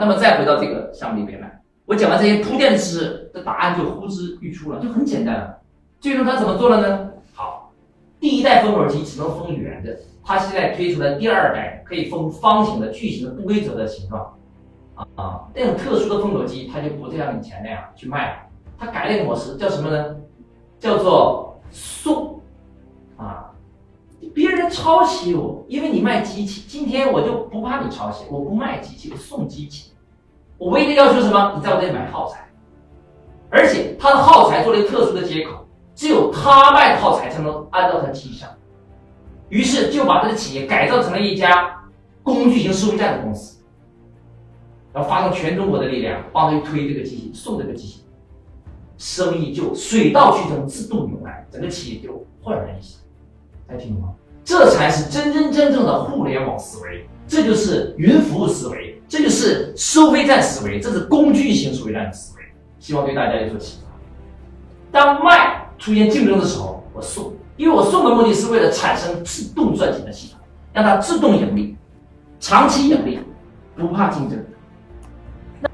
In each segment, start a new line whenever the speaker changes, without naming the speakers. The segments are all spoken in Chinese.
那么再回到这个项目里边来，我讲完这些铺垫的知识，这答案就呼之欲出了，就很简单了。最终他怎么做了呢？好，第一代封口机只能封圆的，他现在推出了第二代可以封方形的、矩形的、不规则的形状。啊，那种特殊的封口机，它就不像以前那样去卖了，它改了一个模式，叫什么呢？叫做送啊。别人抄袭我，因为你卖机器。今天我就不怕你抄袭，我不卖机器，我送机器。我唯一的要求什么？你在我这里买耗材，而且他的耗材做了一个特殊的接口，只有他卖的耗材才能安到他机上。于是就把这个企业改造成了一家工具型收费站的公司，然后发动全中国的力量帮他去推这个机器，送这个机器，生意就水到渠成，自动涌来，整个企业就焕然一新。大家听懂吗？这才是真真正正的互联网思维，这就是云服务思维，这就是收费站思维，这是工具型收费站的思维。希望对大家有所启发。当卖出现竞争的时候，我送，因为我送的目的是为了产生自动赚钱的系统，让它自动盈利，长期盈利，不怕竞争。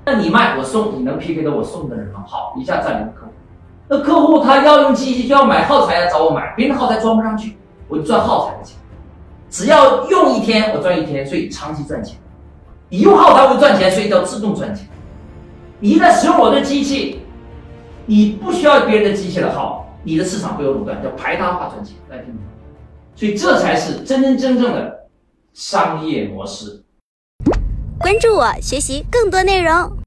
那你卖我送，你能 PK 到我送的人吗？好，一下占领客户。那客户他要用机器就要买耗材来找我买，别人耗材装不上去。我就赚耗材的钱，只要用一天我赚一天，所以长期赚钱。你用号它会赚钱，所以叫自动赚钱。你一旦使用我的机器，你不需要别人的机器了，好，你的市场会有垄断，叫排他化赚钱。大家听？所以这才是真真正正的商业模式。
关注我，学习更多内容。